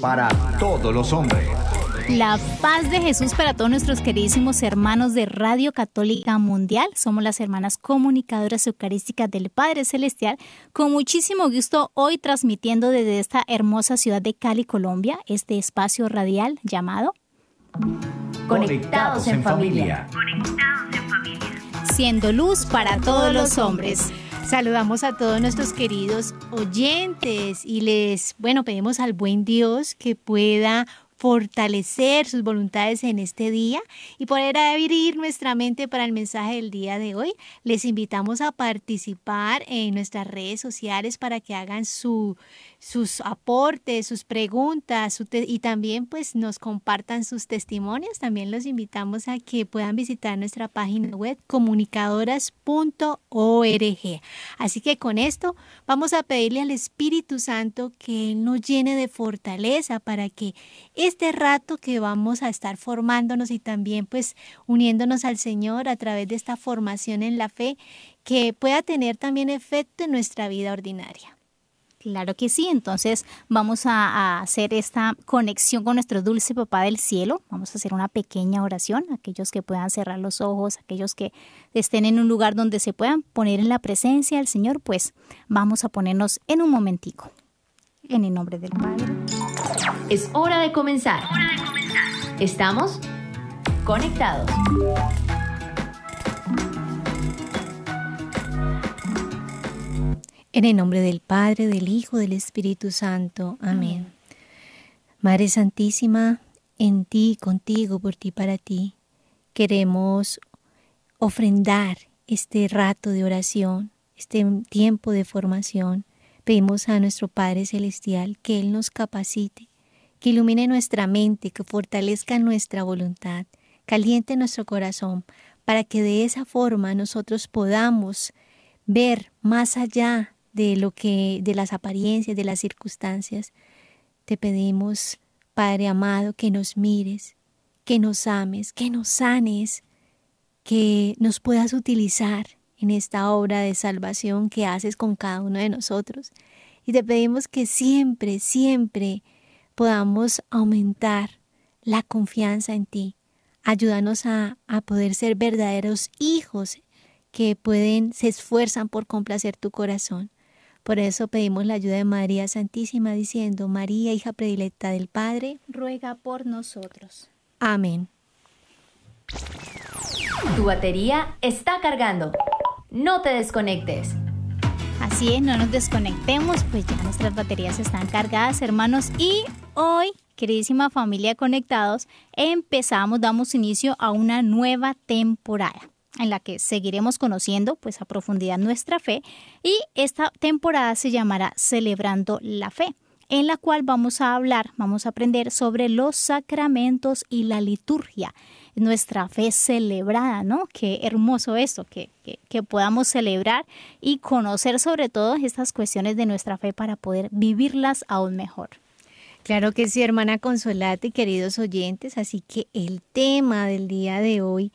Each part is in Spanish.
para todos los hombres. La paz de Jesús para todos nuestros queridísimos hermanos de Radio Católica Mundial. Somos las hermanas comunicadoras eucarísticas del Padre Celestial. Con muchísimo gusto hoy transmitiendo desde esta hermosa ciudad de Cali, Colombia, este espacio radial llamado Conectados en familia. Conectados en familia. Siendo luz para todos los hombres. Saludamos a todos nuestros queridos oyentes y les, bueno, pedimos al buen Dios que pueda fortalecer sus voluntades en este día y poder abrir nuestra mente para el mensaje del día de hoy. Les invitamos a participar en nuestras redes sociales para que hagan su sus aportes, sus preguntas y también pues nos compartan sus testimonios. También los invitamos a que puedan visitar nuestra página web comunicadoras.org. Así que con esto vamos a pedirle al Espíritu Santo que nos llene de fortaleza para que este rato que vamos a estar formándonos y también pues uniéndonos al Señor a través de esta formación en la fe, que pueda tener también efecto en nuestra vida ordinaria. Claro que sí, entonces vamos a, hacer esta conexión con nuestro dulce papá del cielo. Vamos a hacer una pequeña oración, aquellos que puedan cerrar los ojos, aquellos que estén en un lugar donde se puedan poner en la presencia del Señor, pues vamos a ponernos en un momentico. En el nombre del Padre. Es hora de comenzar. Hora de comenzar. Estamos conectados. En el nombre del Padre, del Hijo, del Espíritu Santo. Amén. Madre Santísima, en ti, contigo, por ti, para ti, queremos ofrendar este rato de oración, este tiempo de formación. Pedimos a nuestro Padre Celestial que Él nos capacite, que ilumine nuestra mente, que fortalezca nuestra voluntad, caliente nuestro corazón, para que de esa forma nosotros podamos ver más allá de lo que de las apariencias, de las circunstancias. Te pedimos, Padre amado, que nos mires, que nos ames, que nos sanes, que nos puedas utilizar en esta obra de salvación que haces con cada uno de nosotros. Y te pedimos que siempre, siempre podamos aumentar la confianza en ti. Ayúdanos a, a poder ser verdaderos hijos que pueden, se esfuerzan por complacer tu corazón. Por eso pedimos la ayuda de María Santísima diciendo, María, hija predilecta del Padre, ruega por nosotros. Amén. Tu batería está cargando. No te desconectes. Así es, no nos desconectemos, pues ya nuestras baterías están cargadas, hermanos. Y hoy, queridísima familia conectados, empezamos, damos inicio a una nueva temporada en la que seguiremos conociendo pues a profundidad nuestra fe y esta temporada se llamará Celebrando la Fe en la cual vamos a hablar, vamos a aprender sobre los sacramentos y la liturgia, nuestra fe celebrada, ¿no? Qué hermoso esto, que, que, que, podamos celebrar y conocer sobre todo estas cuestiones de nuestra fe para poder vivirlas aún mejor. Claro que sí, hermana Consolate, queridos oyentes, así que el tema del día de hoy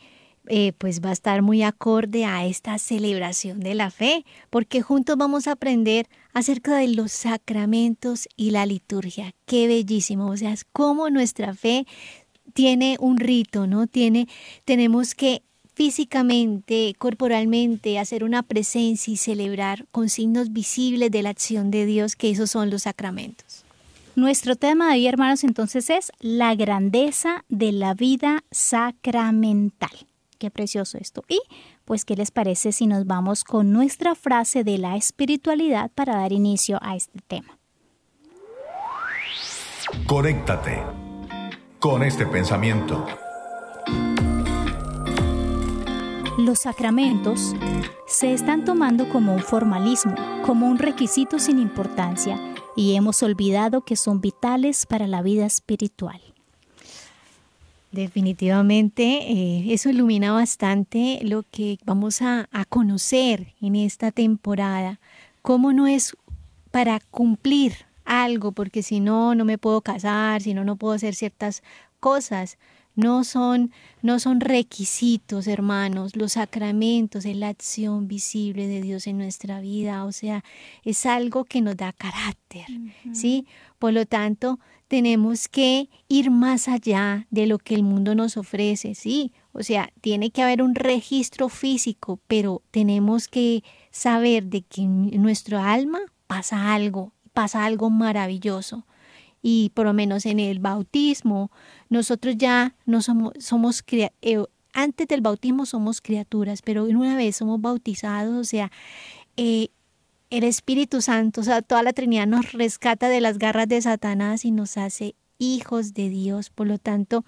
eh, pues va a estar muy acorde a esta celebración de la fe, porque juntos vamos a aprender acerca de los sacramentos y la liturgia. Qué bellísimo, o sea, es como nuestra fe tiene un rito, ¿no? Tiene, tenemos que físicamente, corporalmente, hacer una presencia y celebrar con signos visibles de la acción de Dios, que esos son los sacramentos. Nuestro tema de hoy, hermanos, entonces es la grandeza de la vida sacramental. Qué precioso esto. Y pues, ¿qué les parece si nos vamos con nuestra frase de la espiritualidad para dar inicio a este tema? Conéctate con este pensamiento. Los sacramentos se están tomando como un formalismo, como un requisito sin importancia, y hemos olvidado que son vitales para la vida espiritual. Definitivamente, eh, eso ilumina bastante lo que vamos a, a conocer en esta temporada, cómo no es para cumplir algo, porque si no, no me puedo casar, si no, no puedo hacer ciertas cosas. No son, no son requisitos, hermanos. Los sacramentos es la acción visible de Dios en nuestra vida. O sea, es algo que nos da carácter, ¿sí? Por lo tanto, tenemos que ir más allá de lo que el mundo nos ofrece, ¿sí? O sea, tiene que haber un registro físico, pero tenemos que saber de que en nuestra alma pasa algo, pasa algo maravilloso y por lo menos en el bautismo, nosotros ya no somos, somos eh, antes del bautismo somos criaturas, pero una vez somos bautizados, o sea, eh, el Espíritu Santo, o sea, toda la Trinidad nos rescata de las garras de Satanás y nos hace hijos de Dios. Por lo tanto,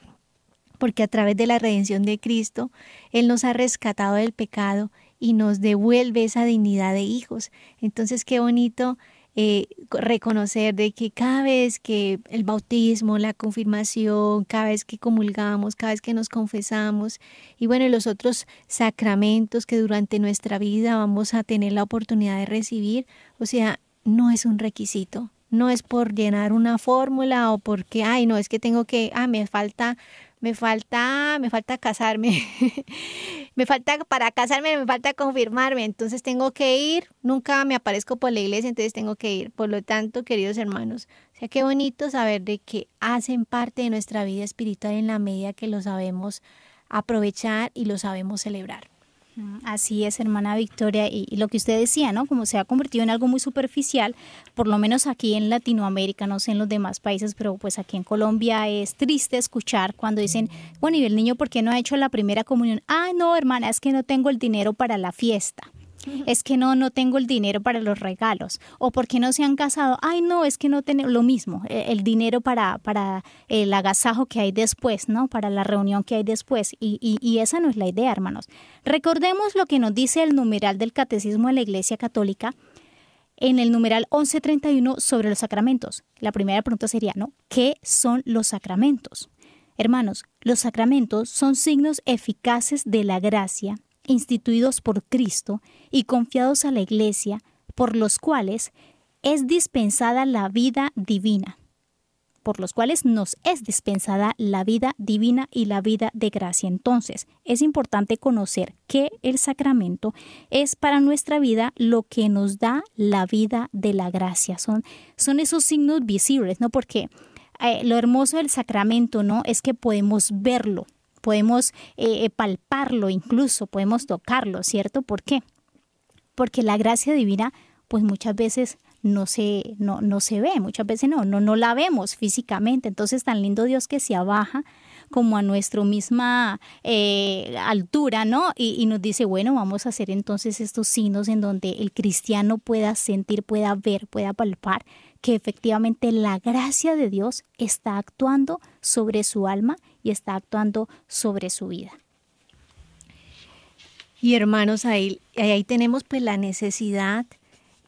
porque a través de la redención de Cristo, Él nos ha rescatado del pecado y nos devuelve esa dignidad de hijos. Entonces, qué bonito eh, reconocer de que cada vez que el bautismo, la confirmación, cada vez que comulgamos, cada vez que nos confesamos y bueno, los otros sacramentos que durante nuestra vida vamos a tener la oportunidad de recibir, o sea, no es un requisito, no es por llenar una fórmula o porque, ay, no, es que tengo que, ah, me falta me falta, me falta casarme, me falta para casarme, me falta confirmarme, entonces tengo que ir, nunca me aparezco por la iglesia, entonces tengo que ir. Por lo tanto, queridos hermanos, o sea, qué bonito saber de que hacen parte de nuestra vida espiritual en la medida que lo sabemos aprovechar y lo sabemos celebrar. Así es, hermana Victoria, y, lo que usted decía, ¿no? Como se ha convertido en algo muy superficial, por lo menos aquí en Latinoamérica, no sé en los demás países, pero pues aquí en Colombia es triste escuchar cuando dicen, bueno, ¿y el niño por qué no ha hecho la primera comunión? Ah, no, hermana, es que no tengo el dinero para la fiesta es que no, no tengo el dinero para los regalos, o porque no se han casado, ay no, es que no tengo lo mismo, eh, el dinero para, para el agasajo que hay después, ¿no? Para la reunión que hay después, y, y, y esa no es la idea, hermanos. Recordemos lo que nos dice el numeral del Catecismo de la Iglesia Católica, en el numeral 1131 sobre los sacramentos. La primera pregunta sería, ¿no? ¿Qué son los sacramentos? Hermanos, los sacramentos son signos eficaces de la gracia instituidos por Cristo y confiados a la Iglesia, por los cuales es dispensada la vida divina, por los cuales nos es dispensada la vida divina y la vida de gracia. Entonces, es importante conocer que el sacramento es para nuestra vida lo que nos da la vida de la gracia. Son, son esos signos visibles, ¿no? Porque eh, lo hermoso del sacramento, ¿no? Es que podemos verlo, podemos eh, eh, palparlo incluso, podemos tocarlo, ¿cierto? ¿Por qué? Porque la gracia divina, pues muchas veces no se, no, no se ve, muchas veces no, no, no la vemos físicamente. Entonces, tan lindo Dios que se abaja como a nuestra misma eh, altura, ¿no? Y, y, nos dice, bueno, vamos a hacer entonces estos signos en donde el cristiano pueda sentir, pueda ver, pueda palpar que efectivamente la gracia de Dios está actuando sobre su alma y está actuando sobre su vida. Y hermanos, ahí, ahí tenemos pues la necesidad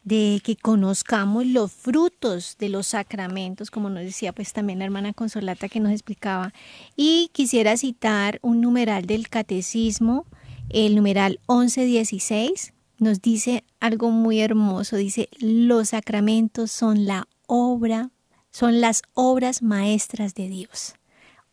de que conozcamos los frutos de los sacramentos, como nos decía pues también la hermana Consolata que nos explicaba. Y quisiera citar un numeral del catecismo, el numeral 1116, nos dice algo muy hermoso, dice, los sacramentos son la obra, son las obras maestras de Dios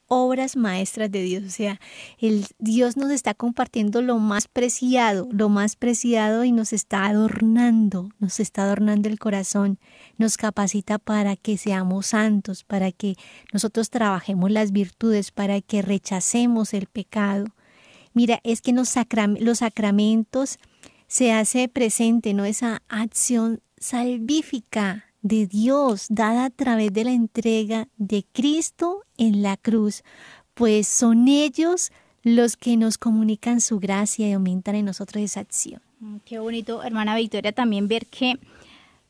obras maestras de Dios. O sea, el Dios nos está compartiendo lo más preciado, lo más preciado y nos está adornando, nos está adornando el corazón, nos capacita para que seamos santos, para que nosotros trabajemos las virtudes, para que rechacemos el pecado. Mira, es que los, los sacramentos se hace presente, ¿no? Esa acción salvífica de Dios dada a través de la entrega de Cristo en la cruz, pues son ellos los que nos comunican su gracia y aumentan en nosotros esa acción. Mm, qué bonito, hermana Victoria, también ver que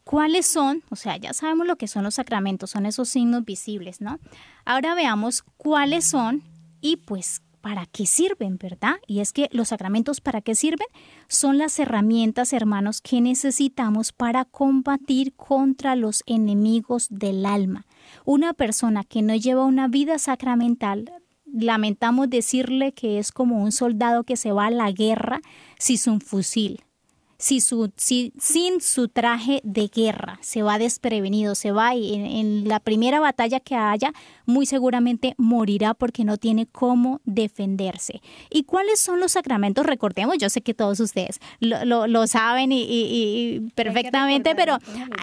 cuáles son, o sea, ya sabemos lo que son los sacramentos, son esos signos visibles, ¿no? Ahora veamos cuáles son y pues para qué sirven, ¿verdad? Y es que los sacramentos para qué sirven son las herramientas, hermanos, que necesitamos para combatir contra los enemigos del alma. Una persona que no lleva una vida sacramental, lamentamos decirle que es como un soldado que se va a la guerra sin un fusil si su, si, sin su traje de guerra se va desprevenido, se va y en, en, la primera batalla que haya, muy seguramente morirá porque no tiene cómo defenderse. ¿Y cuáles son los sacramentos? Recordemos, yo sé que todos ustedes lo, lo, lo saben y, y, y perfectamente, pero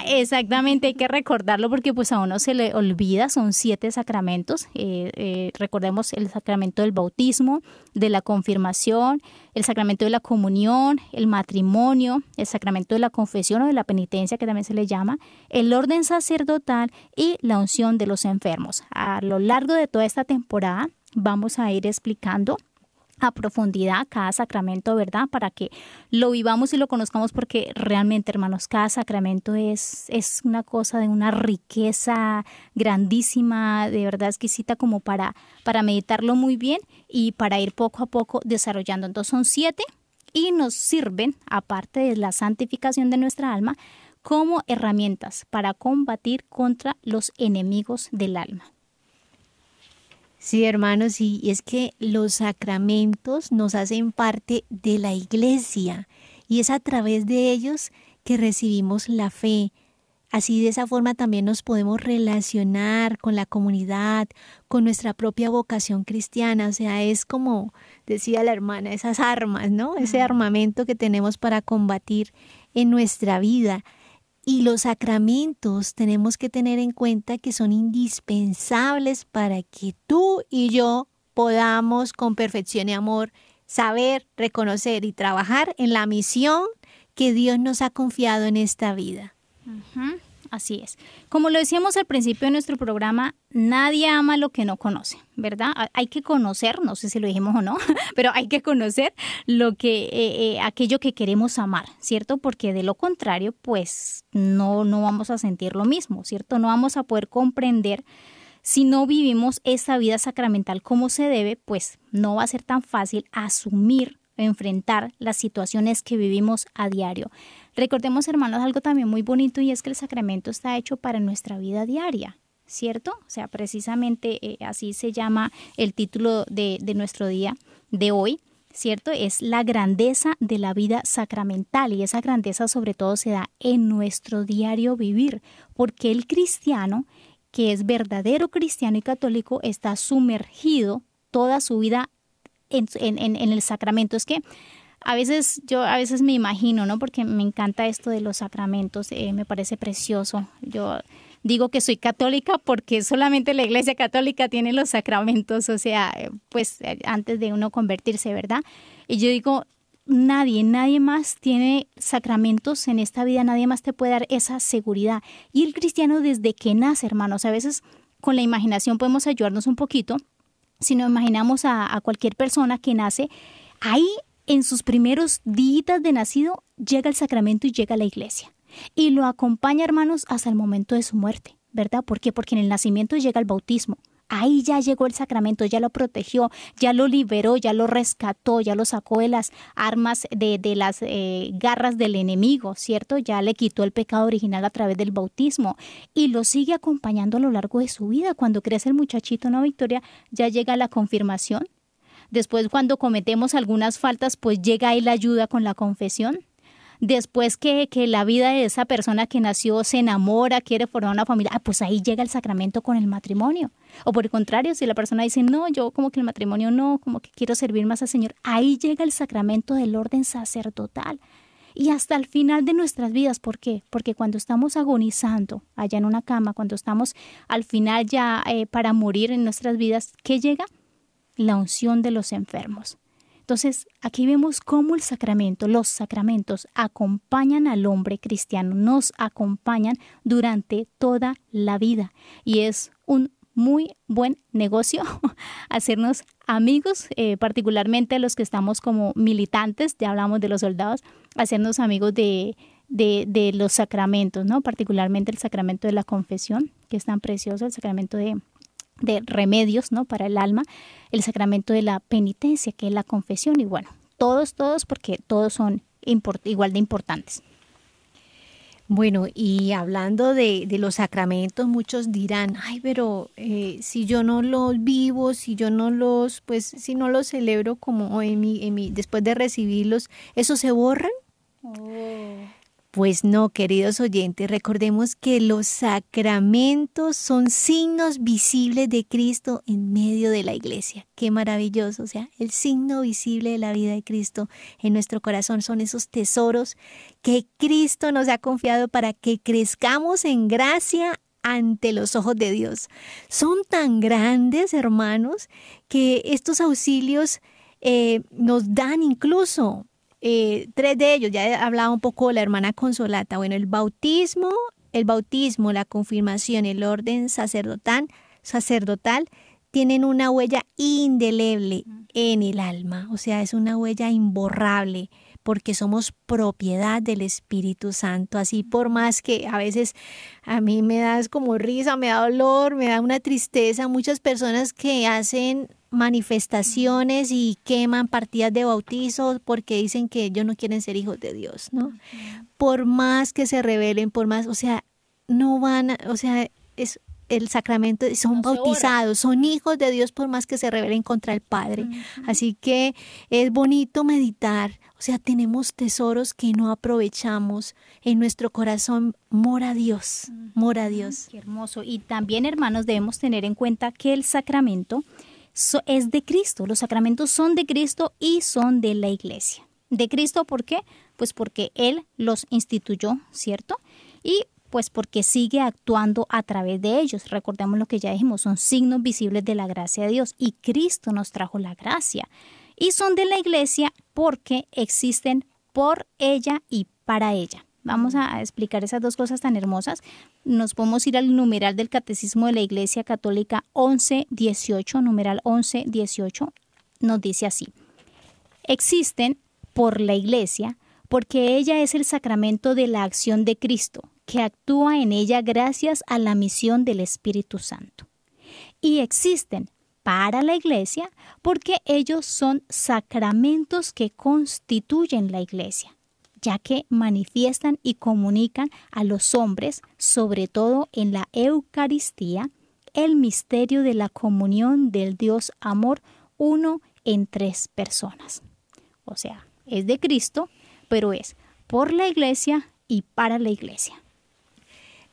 exactamente hay que recordarlo porque pues a uno se le olvida, son siete sacramentos. Eh, eh, recordemos el sacramento del bautismo, de la confirmación, el sacramento de la comunión, el matrimonio, el sacramento de la confesión o de la penitencia, que también se le llama, el orden sacerdotal y la unción de los enfermos. A lo largo de toda esta temporada vamos a ir explicando profundidad cada sacramento, ¿verdad? Para que lo vivamos y lo conozcamos porque realmente, hermanos, cada sacramento es, es una cosa de una riqueza grandísima, de verdad exquisita como para, para meditarlo muy bien y para ir poco a poco desarrollando. Entonces son siete y nos sirven, aparte de la santificación de nuestra alma, como herramientas para combatir contra los enemigos del alma. Sí, hermanos, y es que los sacramentos nos hacen parte de la iglesia y es a través de ellos que recibimos la fe. Así de esa forma también nos podemos relacionar con la comunidad, con nuestra propia vocación cristiana. O sea, es como decía la hermana, esas armas, ¿no? Ese armamento que tenemos para combatir en nuestra vida. Y los sacramentos tenemos que tener en cuenta que son indispensables para que tú y yo podamos con perfección y amor saber, reconocer y trabajar en la misión que Dios nos ha confiado en esta vida. Así es. Como lo decíamos al principio de nuestro programa, nadie ama lo que no conoce, ¿verdad? Hay que conocer, no sé si lo dijimos o no, pero hay que conocer lo que, eh, eh, aquello que queremos amar, ¿cierto? Porque de lo contrario, pues no, no vamos a sentir lo mismo, ¿cierto? No vamos a poder comprender si no vivimos esa vida sacramental como se debe, pues no va a ser tan fácil asumir enfrentar las situaciones que vivimos a diario. Recordemos, hermanos, algo también muy bonito y es que el sacramento está hecho para nuestra vida diaria. ¿Cierto? O sea, precisamente eh, así se llama el título de, de nuestro día de hoy. ¿cierto? Es la grandeza de la vida sacramental y esa grandeza sobre todo se da en nuestro diario vivir, porque el cristiano, que es verdadero cristiano y católico, está sumergido toda su vida en, el sacramento. Es que a veces yo a veces me imagino, ¿no? Porque me encanta esto de los sacramentos, eh, me parece precioso. Yo digo que soy católica porque solamente la Iglesia Católica tiene los sacramentos, o sea, pues antes de uno convertirse, ¿verdad? Y yo digo, nadie, nadie más tiene sacramentos en esta vida, nadie más te puede dar esa seguridad. Y el cristiano desde que nace, hermanos, a veces con la imaginación podemos ayudarnos un poquito. Si nos imaginamos a, cualquier persona que nace, ahí en sus primeros días de nacido llega el sacramento y llega a la iglesia. Y lo acompaña, hermanos, hasta el momento de su muerte, ¿verdad? ¿Por qué? Porque en el nacimiento llega el bautismo. Ahí ya llegó el sacramento, ya lo protegió, ya lo liberó, ya lo rescató, ya lo sacó de las armas, de, las eh, garras del enemigo, ¿cierto? Ya le quitó el pecado original a través del bautismo y lo sigue acompañando a lo largo de su vida. Cuando crece el muchachito, ¿no, Victoria? Ya llega la confirmación, Después, cuando cometemos algunas faltas, pues llega ahí la ayuda con la confesión. Después que, que, la vida de esa persona que nació se enamora, quiere formar una familia, ah, pues ahí llega el sacramento con el matrimonio. O por el contrario, si la persona dice, no, yo como que el matrimonio no, como que quiero servir más al Señor, ahí llega el sacramento del orden sacerdotal. Y hasta el final de nuestras vidas, ¿por qué? Porque cuando estamos agonizando allá en una cama, cuando estamos al final ya eh, para morir en nuestras vidas, ¿qué llega? la unción de los enfermos. Entonces, aquí vemos cómo el sacramento, los sacramentos acompañan al hombre cristiano, nos acompañan durante toda la vida y es un muy buen negocio hacernos amigos, eh, particularmente los que estamos como militantes, ya hablamos de los soldados, hacernos amigos de, los sacramentos, ¿no? Particularmente el sacramento de la confesión, que es tan precioso, el sacramento de, de remedios ¿no? para el alma, el sacramento de la penitencia, que es la confesión, y bueno, todos, todos, porque todos son igual de importantes. Bueno, y hablando de, de, los sacramentos, muchos dirán, ay, pero eh, si yo no los vivo, si yo no los, pues si no los celebro como en mi, en mi, después de recibirlos, ¿eso se borran? Pues no, queridos oyentes, recordemos que los sacramentos son signos visibles de Cristo en medio de la iglesia. Qué maravilloso, o sea, el signo visible de la vida de Cristo en nuestro corazón son esos tesoros que Cristo nos ha confiado para que crezcamos en gracia ante los ojos de Dios. Son tan grandes, hermanos, que estos auxilios eh, nos dan incluso eh, tres de ellos, ya he hablado un poco la hermana Consolata. Bueno, el bautismo, el bautismo, la confirmación, el orden sacerdotal, sacerdotal tienen una huella indeleble en el alma, o sea, es una huella imborrable porque somos propiedad del Espíritu Santo. Así por más que a veces a mí me da como risa, me da dolor, me da una tristeza, muchas personas que hacen manifestaciones y queman partidas de bautizo porque dicen que ellos no quieren ser hijos de Dios, ¿no? Por más que se rebelen, por más, o sea, no van, o sea, es el sacramento, son bautizados, son hijos de Dios por más que se rebelen contra el Padre. Así que es bonito meditar, o sea, tenemos tesoros que no aprovechamos. En nuestro corazón mora Dios, mora Dios. Qué hermoso. Y también, hermanos, debemos tener en cuenta que el sacramento es de Cristo. Los sacramentos son de Cristo y son de la iglesia. De Cristo, ¿por qué? Pues porque Él los instituyó, ¿cierto? Y pues porque sigue actuando a través de ellos. Recordemos lo que ya dijimos, son signos visibles de la gracia de Dios y Cristo nos trajo la gracia. Y son de la iglesia porque existen por ella y para ella. Vamos a explicar esas dos cosas tan hermosas. Nos podemos ir al numeral del Catecismo de la Iglesia Católica 1118, numeral 1118, nos dice así. Existen por la Iglesia porque ella es el sacramento de la acción de Cristo, que actúa en ella gracias a la misión del Espíritu Santo. Y existen para la Iglesia porque ellos son sacramentos que constituyen la Iglesia ya que manifiestan y comunican a los hombres, sobre todo en la Eucaristía, el misterio de la comunión del Dios amor uno en tres personas. O sea, es de Cristo, pero es por la iglesia y para la iglesia.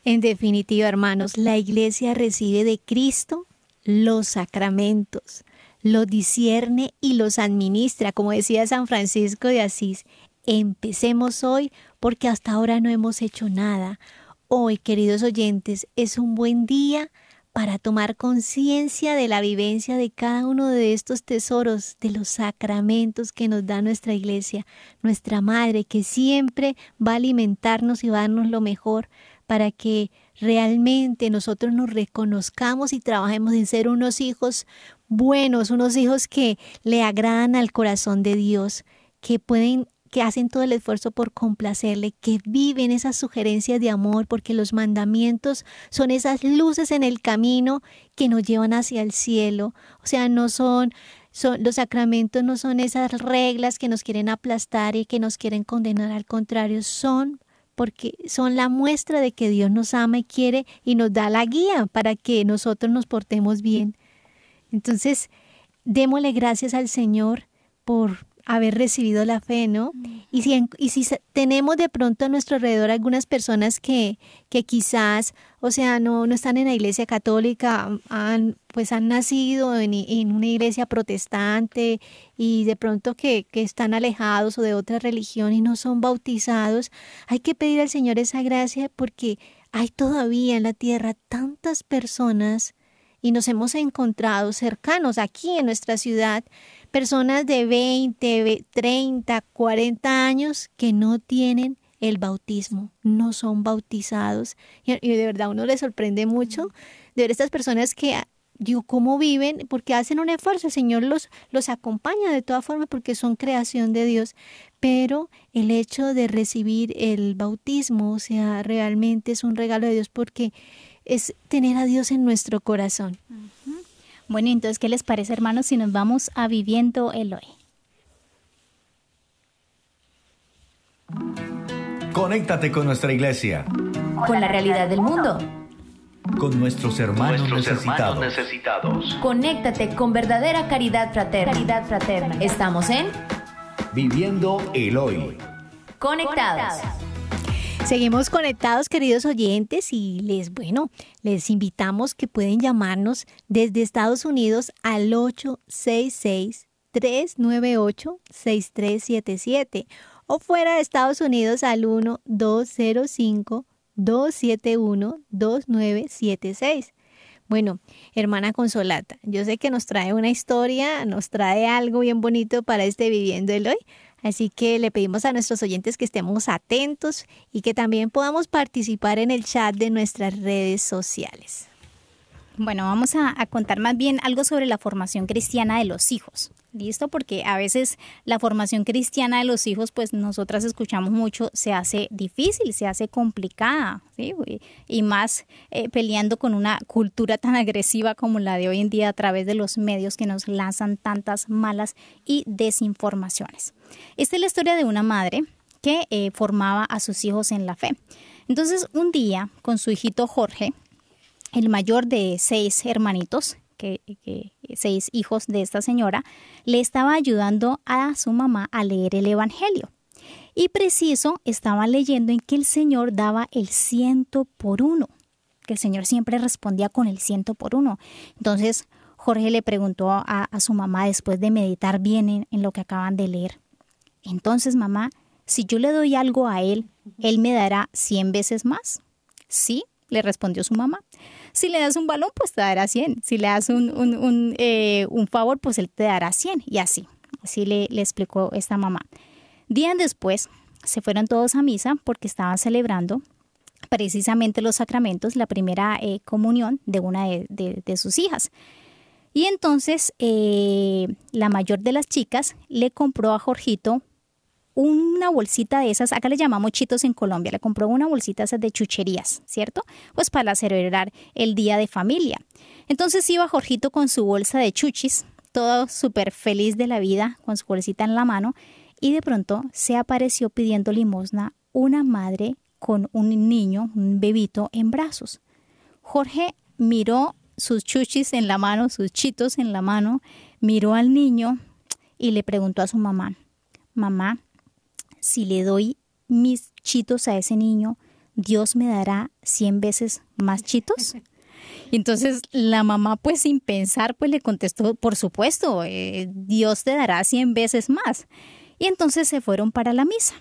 En definitiva, hermanos, la iglesia recibe de Cristo los sacramentos, los discierne y los administra, como decía San Francisco de Asís, Empecemos hoy porque hasta ahora no hemos hecho nada. Hoy, queridos oyentes, es un buen día para tomar conciencia de la vivencia de cada uno de estos tesoros, de los sacramentos que nos da nuestra iglesia, nuestra madre, que siempre va a alimentarnos y va a darnos lo mejor para que realmente nosotros nos reconozcamos y trabajemos en ser unos hijos buenos, unos hijos que le agradan al corazón de Dios, que pueden que hacen todo el esfuerzo por complacerle, que viven esas sugerencias de amor, porque los mandamientos son esas luces en el camino que nos llevan hacia el cielo. O sea, no son, son los sacramentos no son esas reglas que nos quieren aplastar y que nos quieren condenar, al contrario, son porque son la muestra de que Dios nos ama y quiere y nos da la guía para que nosotros nos portemos bien. Entonces, démosle gracias al Señor por haber recibido la fe, ¿no? Y si, y si tenemos de pronto a nuestro alrededor algunas personas que, que quizás, o sea, no, no están en la iglesia católica, han, pues han nacido en, en una iglesia protestante y de pronto que, que están alejados o de otra religión y no son bautizados, hay que pedir al Señor esa gracia porque hay todavía en la tierra tantas personas y nos hemos encontrado cercanos aquí en nuestra ciudad personas de 20, 30, 40 años que no tienen el bautismo, no son bautizados. Y, de verdad uno le sorprende mucho de ver estas personas que, digo, ¿cómo viven? Porque hacen un esfuerzo, el Señor los, los acompaña de todas formas porque son creación de Dios. Pero el hecho de recibir el bautismo, o sea, realmente es un regalo de Dios porque es tener a Dios en nuestro corazón. Bueno, entonces, ¿qué les parece, hermanos, si nos vamos a viviendo el hoy? Conéctate con nuestra iglesia. Con la realidad del mundo. Con nuestros hermanos, Nuestros necesitados. hermanos necesitados. Conéctate con verdadera caridad fraterna. Caridad fraterna. Estamos en Viviendo el hoy. Conectados. Seguimos conectados, queridos oyentes, y les, bueno, les invitamos que pueden llamarnos desde Estados Unidos al 866-398-6377 o fuera de Estados Unidos al 1-205-271-2976. Bueno, hermana Consolata, yo sé que nos trae una historia, nos trae algo bien bonito para este Viviendo el Hoy. Así que le pedimos a nuestros oyentes que estemos atentos y que también podamos participar en el chat de nuestras redes sociales. Bueno, vamos a, contar más bien algo sobre la formación cristiana de los hijos. ¿Listo? Porque a veces la formación cristiana de los hijos, pues nosotras escuchamos mucho, se hace difícil, se hace complicada. Y más eh, peleando con una cultura tan agresiva como la de hoy en día a través de los medios que nos lanzan tantas malas y desinformaciones. Esta es la historia de una madre que eh, formaba a sus hijos en la fe. Entonces, un día, con su hijito Jorge, el mayor de seis hermanitos, que, seis hijos de esta señora, le estaba ayudando a su mamá a leer el Evangelio. Y preciso estaba leyendo en que el Señor daba el ciento por uno, que el Señor siempre respondía con el ciento por uno. Entonces Jorge le preguntó a, su mamá después de meditar bien en, en lo que acaban de leer. Entonces, mamá, si yo le doy algo a él, ¿él me dará cien veces más? Sí, le respondió su mamá. Si le das un balón, pues te dará 100. Si le das un, eh, un, favor, pues él te dará 100. Y así, así le, le explicó esta mamá. Días después, se fueron todos a misa porque estaban celebrando precisamente los sacramentos, la primera eh, comunión de una de, sus hijas. Y entonces eh, la mayor de las chicas le compró a Jorgito una bolsita de esas, acá le llamamos chitos en Colombia, le compró una bolsita esas de chucherías, ¿cierto? Pues para celebrar el día de familia. Entonces iba Jorgito con su bolsa de chuchis, todo súper feliz de la vida, con su bolsita en la mano, y de pronto se apareció pidiendo limosna una madre con un niño, un bebito en brazos. Jorge miró sus chuchis en la mano, sus chitos en la mano, miró al niño y le preguntó a su mamá, mamá, si le doy mis chitos a ese niño, Dios me dará cien veces más chitos. Y entonces la mamá, pues sin pensar, pues le contestó, por supuesto, eh, Dios te dará cien veces más. Y entonces se fueron para la misa.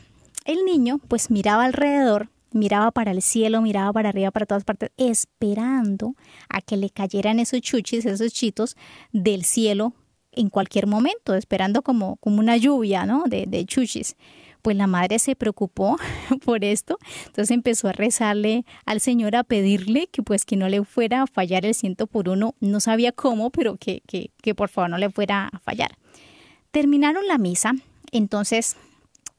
El niño, pues miraba alrededor, miraba para el cielo, miraba para arriba, para todas partes, esperando a que le cayeran esos chuchis, esos chitos del cielo en cualquier momento, esperando como, como una lluvia, ¿no? De, de chuchis pues la madre se preocupó por esto, entonces empezó a rezarle al Señor a pedirle que pues que no le fuera a fallar el ciento por uno, no sabía cómo, pero que, que, que por favor no le fuera a fallar. Terminaron la misa, entonces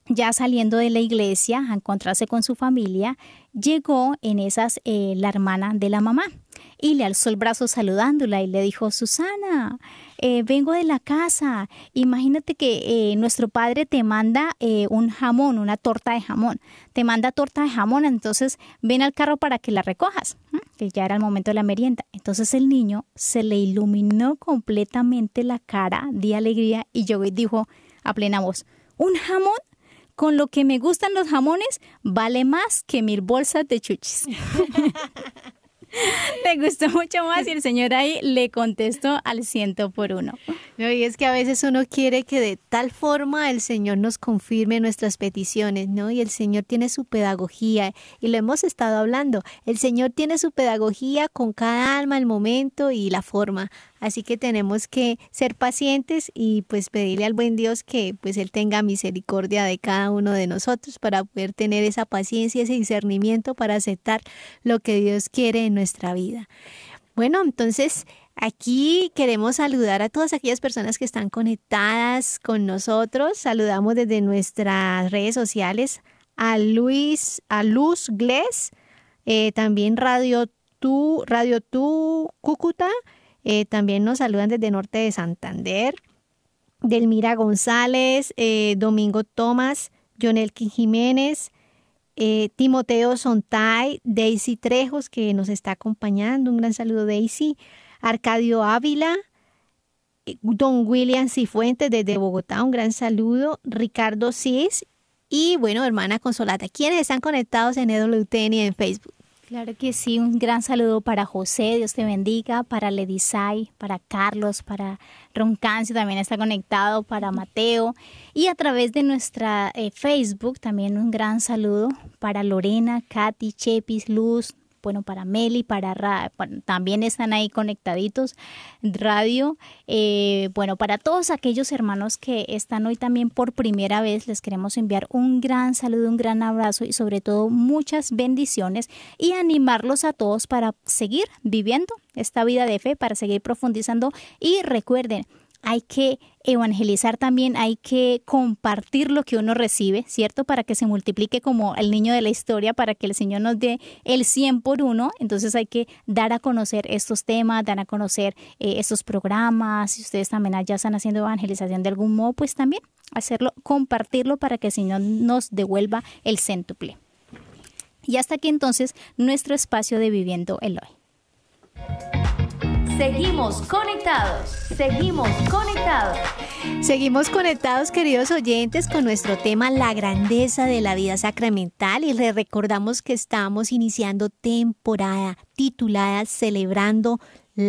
ya saliendo de la iglesia a encontrarse con su familia, llegó en esas eh, la hermana de la mamá y le alzó el brazo saludándola y le dijo, Susana, eh, vengo de la casa, imagínate que eh, nuestro padre te manda eh, un jamón, una torta de jamón, te manda torta de jamón, entonces ven al carro para que la recojas, que ya era el momento de la merienda. Entonces el niño se le iluminó completamente la cara de alegría y yo dijo a plena voz, ¿un jamón? Con lo que me gustan los jamones, vale más que mil bolsas de chuchis. Le gustó mucho más y el señor ahí le contestó al ciento por uno. No, y es que a veces uno quiere que de tal forma el Señor nos confirme nuestras peticiones, ¿no? Y el Señor tiene su pedagogía y lo hemos estado hablando. El Señor tiene su pedagogía con cada alma, el momento y la forma. Así que tenemos que ser pacientes y pues pedirle al buen Dios que pues Él tenga misericordia de cada uno de nosotros para poder tener esa paciencia, ese discernimiento para aceptar lo que Dios quiere en nuestra vida. Bueno, entonces aquí queremos saludar a todas aquellas personas que están conectadas con nosotros. Saludamos desde nuestras redes sociales a Luis, a Luz Gles, eh, también Radio Tu, Radio Tu Cúcuta eh, también nos saludan desde Norte de Santander. Delmira González, eh, Domingo Tomás, Jonelkin Jiménez, eh, Timoteo Sontay, Daisy Trejos, que nos está acompañando. Un gran saludo, Daisy. Arcadio Ávila, Don William Cifuentes desde Bogotá, un gran saludo. Ricardo Cis Y bueno, hermana Consolata, ¿quiénes están conectados en EWTN y en Facebook? Claro que sí, un gran saludo para José, Dios te bendiga, para Ledisay, para Carlos, para Roncancio también está conectado, para Mateo. Y a través de nuestra eh, Facebook también un gran saludo para Lorena, Katy, Chepis, Luz, bueno, para Meli, para, también están ahí conectaditos, radio, eh, bueno, para todos aquellos hermanos que están hoy también por primera vez, les queremos enviar un gran saludo, un gran abrazo y sobre todo muchas bendiciones y animarlos a todos para seguir viviendo esta vida de fe, para seguir profundizando. Y recuerden, hay que evangelizar también, hay que compartir lo que uno recibe, ¿cierto? Para que se multiplique como el niño de la historia, para que el Señor nos dé el 100 por uno. Entonces hay que dar a conocer estos temas, dar a conocer eh, estos programas. Si ustedes también allá están haciendo evangelización de algún modo, pues también hacerlo, compartirlo para que el Señor nos devuelva el céntuple. Y hasta aquí entonces nuestro espacio de Viviendo el Hoy. Seguimos conectados, seguimos conectados. Seguimos conectados, queridos oyentes, con nuestro tema La grandeza de la vida sacramental y les recordamos que estamos iniciando temporada titulada Celebrando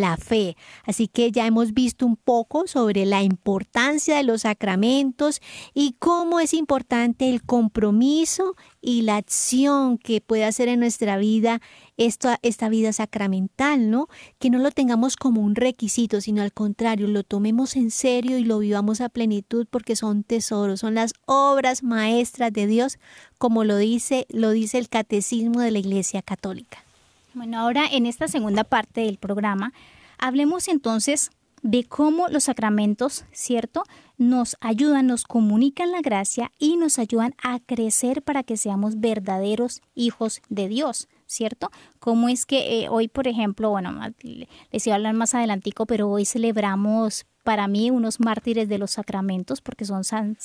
la fe. Así que ya hemos visto un poco sobre la importancia de los sacramentos y cómo es importante el compromiso y la acción que puede hacer en nuestra vida esta, esta vida sacramental, ¿no? Que no lo tengamos como un requisito, sino al contrario, lo tomemos en serio y lo vivamos a plenitud porque son tesoros, son las obras maestras de Dios, como lo dice, lo dice el catecismo de la Iglesia Católica. Bueno, ahora en esta segunda parte del programa, hablemos entonces de cómo los sacramentos, ¿cierto? Nos ayudan, nos comunican la gracia y nos ayudan a crecer para que seamos verdaderos hijos de Dios, ¿cierto? Cómo es que eh, hoy, por ejemplo, bueno, les iba a hablar más adelantico, pero hoy celebramos para mí unos mártires de los sacramentos, porque son San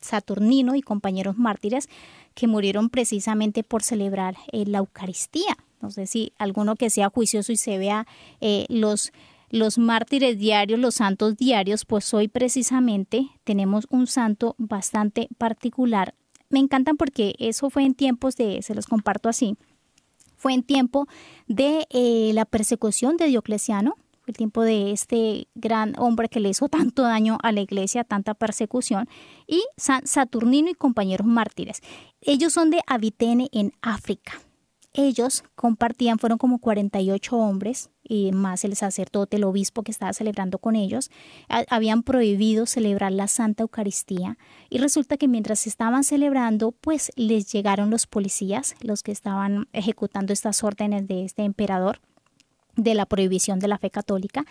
Saturnino y compañeros mártires que murieron precisamente por celebrar eh, la Eucaristía, no sé si alguno que sea juicioso y se vea eh, los, los mártires diarios, los santos diarios, pues hoy precisamente tenemos un santo bastante particular. Me encantan porque eso fue en tiempos de, se los comparto así, fue en tiempo de eh, la persecución de Diocleciano, fue el tiempo de este gran hombre que le hizo tanto daño a la iglesia, tanta persecución, y San Saturnino y compañeros mártires. Ellos son de Avitene en África ellos compartían, fueron como 48 hombres, y más el sacerdote, el obispo que estaba celebrando con ellos, habían prohibido celebrar la Santa Eucaristía y resulta que mientras estaban celebrando, pues les llegaron los policías, los que estaban ejecutando estas órdenes de este emperador de la prohibición de la fe católica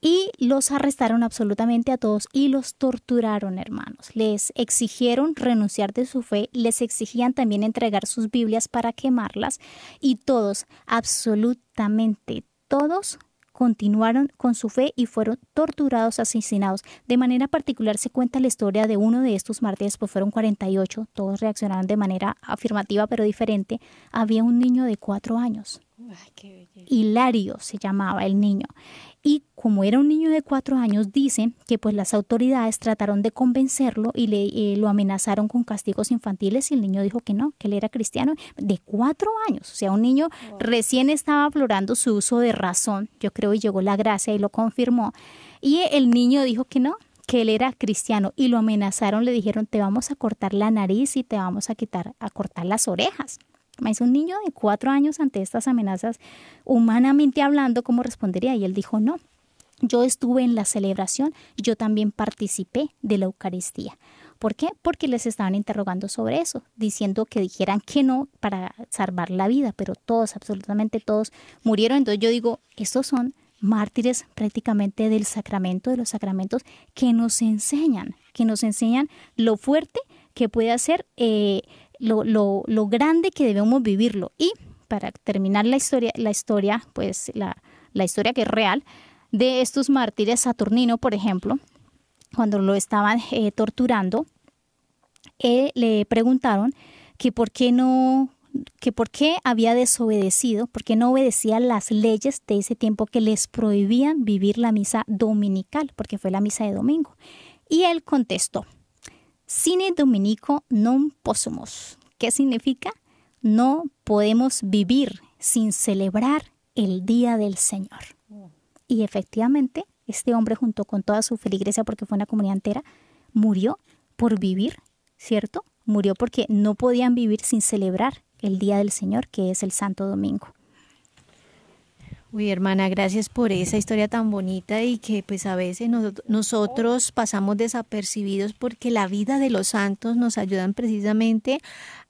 y los arrestaron absolutamente a todos y los torturaron, hermanos. Les exigieron renunciar de su fe, les exigían también entregar sus Biblias para quemarlas y todos, absolutamente todos, continuaron con su fe y fueron torturados, asesinados. De manera particular se cuenta la historia de uno de estos mártires, pues fueron 48, todos reaccionaron de manera afirmativa pero diferente. Había un niño de cuatro años. Hilario se llamaba el niño y como era un niño de cuatro años, dice que pues las autoridades trataron de convencerlo y le eh, lo amenazaron con castigos infantiles y el niño dijo que no, que él era cristiano de cuatro años, o sea, un niño recién estaba aflorando su uso de razón, yo creo, y llegó la gracia y lo confirmó, y el niño dijo que no, que él era cristiano y lo amenazaron, le dijeron te vamos a cortar la nariz y te vamos a quitar, a cortar las orejas. Es un niño de cuatro años ante estas amenazas, humanamente hablando, ¿cómo respondería? Y él dijo, no, yo estuve en la celebración, yo también participé de la Eucaristía. ¿Por qué? Porque les estaban interrogando sobre eso, diciendo que dijeran que no para salvar la vida, pero todos, absolutamente todos, murieron. Entonces yo digo, estos son mártires prácticamente del sacramento, de los sacramentos, que nos enseñan, que nos enseñan lo fuerte que puede hacer eh, lo, lo, grande que debemos vivirlo. Y para terminar la historia, la historia, pues la, la historia que es real, de estos mártires, Saturnino, por ejemplo, cuando lo estaban eh, torturando, eh, le preguntaron que por qué no que por qué había desobedecido, por qué no obedecía las leyes de ese tiempo que les prohibían vivir la misa dominical, porque fue la misa de domingo. Y él contestó, Sine Dominico non possumus. ¿Qué significa? No podemos vivir sin celebrar el Día del Señor. Y efectivamente, este hombre junto con toda su feligresía, porque fue una comunidad entera, murió por vivir, ¿cierto? Murió porque no podían vivir sin celebrar el Día del Señor, que es el Santo Domingo. Uy, hermana, gracias por esa historia tan bonita y que pues a veces nosotros pasamos desapercibidos porque la vida de los santos nos ayudan precisamente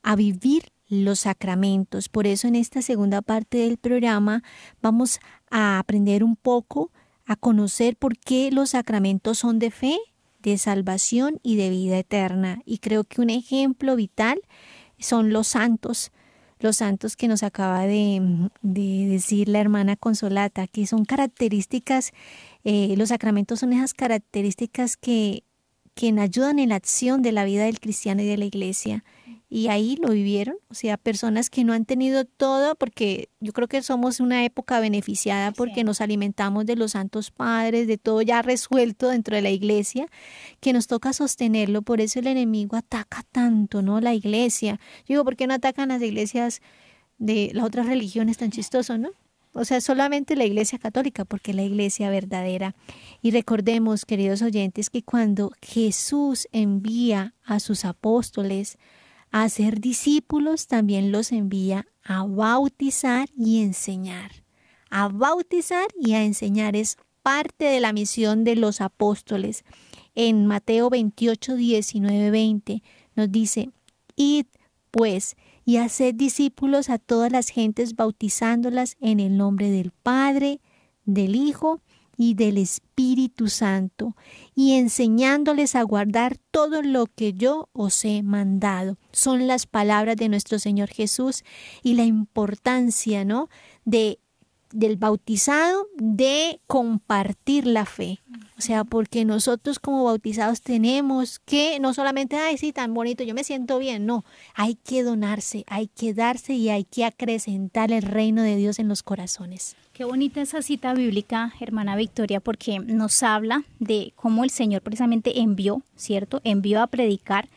a vivir los sacramentos. Por eso en esta segunda parte del programa vamos a aprender un poco a conocer por qué los sacramentos son de fe, de salvación y de vida eterna. Y creo que un ejemplo vital son los santos los santos que nos acaba de, decir la hermana Consolata, que son características, eh, los sacramentos son esas características que, que ayudan en la acción de la vida del cristiano y de la iglesia y ahí lo vivieron, o sea, personas que no han tenido todo, porque yo creo que somos una época beneficiada porque nos alimentamos de los santos padres, de todo ya resuelto dentro de la iglesia, que nos toca sostenerlo, por eso el enemigo ataca tanto, ¿no? La iglesia. Yo digo, ¿por qué no atacan las iglesias de las otras religiones tan chistoso, ¿no? O sea, solamente la iglesia católica, porque la iglesia verdadera. Y recordemos, queridos oyentes, que cuando Jesús envía a sus apóstoles, a ser discípulos también los envía a bautizar y enseñar. A bautizar y a enseñar es parte de la misión de los apóstoles. En Mateo 28, 19, 20 nos dice, id pues y haced discípulos a todas las gentes bautizándolas en el nombre del Padre, del Hijo y del Espíritu Santo, y enseñándoles a guardar todo lo que yo os he mandado. Son las palabras de nuestro Señor Jesús y la importancia, ¿no? de del bautizado de compartir la fe. O sea, porque nosotros como bautizados tenemos que no solamente, ay, sí, tan bonito, yo me siento bien, no, hay que donarse, hay que darse y hay que acrecentar el reino de Dios en los corazones. Qué bonita esa cita bíblica, hermana Victoria, porque nos habla de cómo el Señor precisamente envió, ¿cierto? Envió a predicar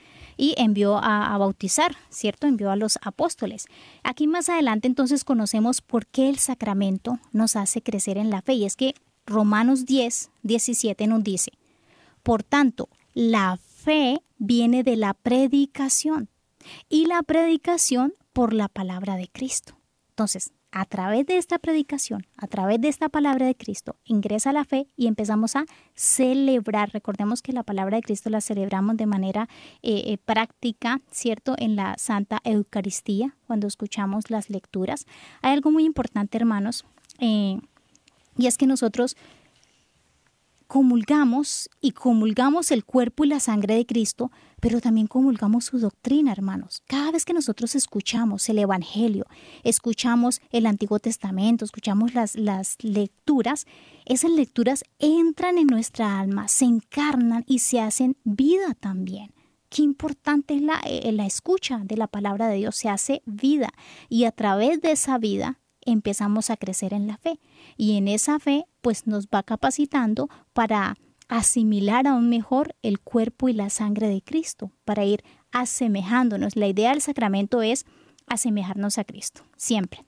y envió a, bautizar, ¿cierto? Envió a los apóstoles. Aquí más adelante entonces conocemos por qué el sacramento nos hace crecer en la fe y es que Romanos 10, 17 nos dice, por tanto, la fe viene de la predicación y la predicación por la palabra de Cristo. Entonces, a través de esta predicación, a través de esta palabra de Cristo, ingresa la fe y empezamos a celebrar. Recordemos que la palabra de Cristo la celebramos de manera eh, eh, práctica, ¿cierto? En la Santa Eucaristía, cuando escuchamos las lecturas. Hay algo muy importante, hermanos, eh, y es que nosotros comulgamos y comulgamos el cuerpo y la sangre de Cristo, pero también comulgamos su doctrina, hermanos. Cada vez que nosotros escuchamos el Evangelio, escuchamos el Antiguo Testamento, escuchamos las, las lecturas, esas lecturas entran en nuestra alma, se encarnan y se hacen vida también. Qué importante es la, eh, la escucha de la palabra de Dios, se hace vida y a través de esa vida empezamos a crecer en la fe y en esa fe pues nos va capacitando para asimilar aún mejor el cuerpo y la sangre de Cristo, para ir asemejándonos. La idea del sacramento es asemejarnos a Cristo, siempre.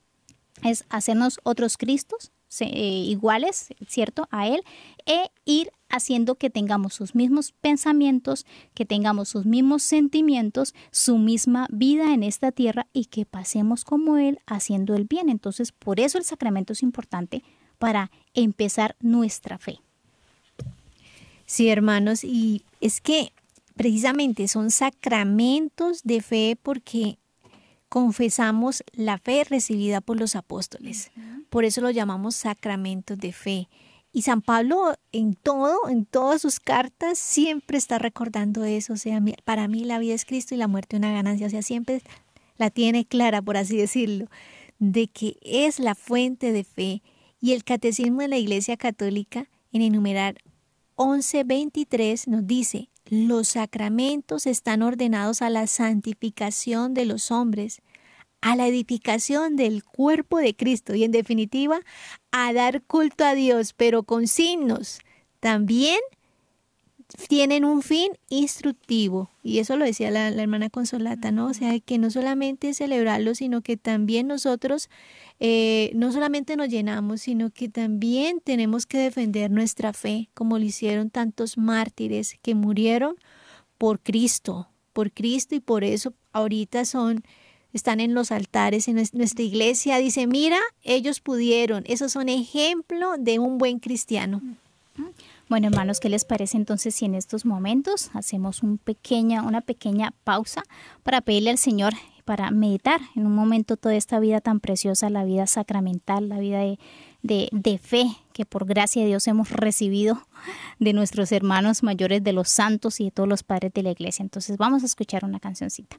Es hacernos otros Cristos eh, iguales, ¿cierto? A Él, e ir haciendo que tengamos sus mismos pensamientos, que tengamos sus mismos sentimientos, su misma vida en esta tierra y que pasemos como Él haciendo el bien. Entonces, por eso el sacramento es importante para empezar nuestra fe. Sí, hermanos, y es que precisamente son sacramentos de fe porque confesamos la fe recibida por los apóstoles. Por eso lo llamamos sacramentos de fe. Y San Pablo en todo, en todas sus cartas, siempre está recordando eso. O sea, para mí la vida es Cristo y la muerte una ganancia. O sea, siempre la tiene clara, por así decirlo, de que es la fuente de fe. Y el catecismo de la Iglesia Católica, en enumerar 11.23, nos dice, los sacramentos están ordenados a la santificación de los hombres a la edificación del cuerpo de Cristo y en definitiva a dar culto a Dios, pero con signos. También tienen un fin instructivo. Y eso lo decía la, hermana Consolata, ¿no? O sea, que no solamente celebrarlo, sino que también nosotros eh, no solamente nos llenamos, sino que también tenemos que defender nuestra fe, como lo hicieron tantos mártires que murieron por Cristo, por Cristo y por eso ahorita son están en los altares en nuestra iglesia dice, "Mira, ellos pudieron." Esos son ejemplo de un buen cristiano. Bueno, hermanos, ¿qué les parece entonces si en estos momentos hacemos una pequeña pausa para pedirle al Señor para meditar en un momento toda esta vida tan preciosa, la vida sacramental, la vida de, de, fe que por gracia de Dios hemos recibido de nuestros hermanos mayores, de los santos y de todos los padres de la iglesia. Entonces vamos a escuchar una cancioncita.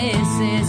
vida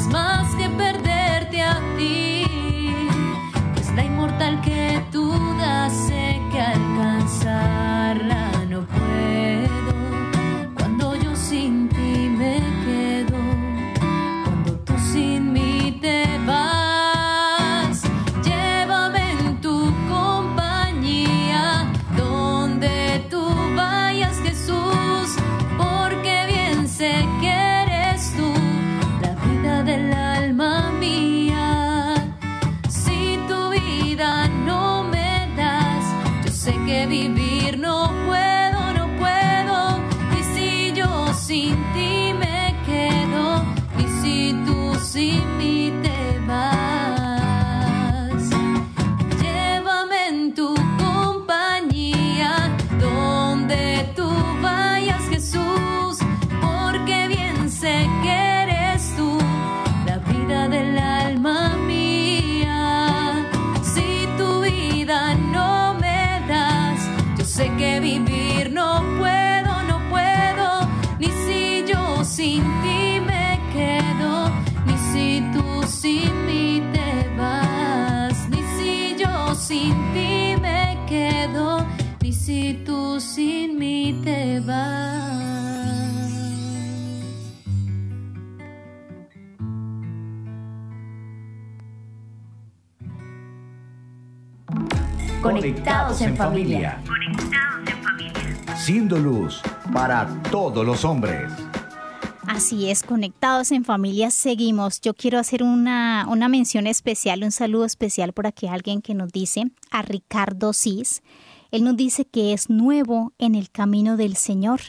Conectados en familia. Siendo luz para todos los hombres. Así es, conectados en familia seguimos. Yo quiero hacer una, una mención especial, un saludo especial por aquí a alguien que nos dice, a Ricardo Cis. Él nos dice que es nuevo en el camino del Señor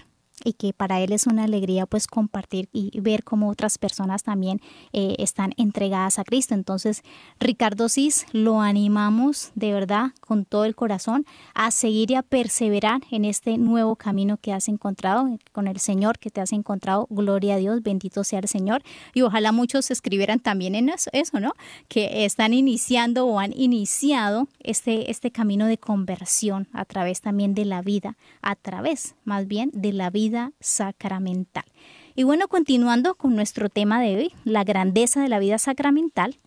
y que para él es una alegría pues compartir y ver cómo otras personas también eh, están entregadas a Cristo. Entonces, Ricardo Cis, lo animamos de verdad con todo el corazón a seguir y a perseverar en este nuevo camino que has encontrado con el Señor, que te has encontrado. Gloria a Dios, bendito sea el Señor. Y ojalá muchos escribieran también en eso, eso ¿no? Que están iniciando o han iniciado este, este camino de conversión a través también de la vida, a través más bien de la vida sacramental. Y bueno, continuando con nuestro tema de hoy, la grandeza de la vida sacramental.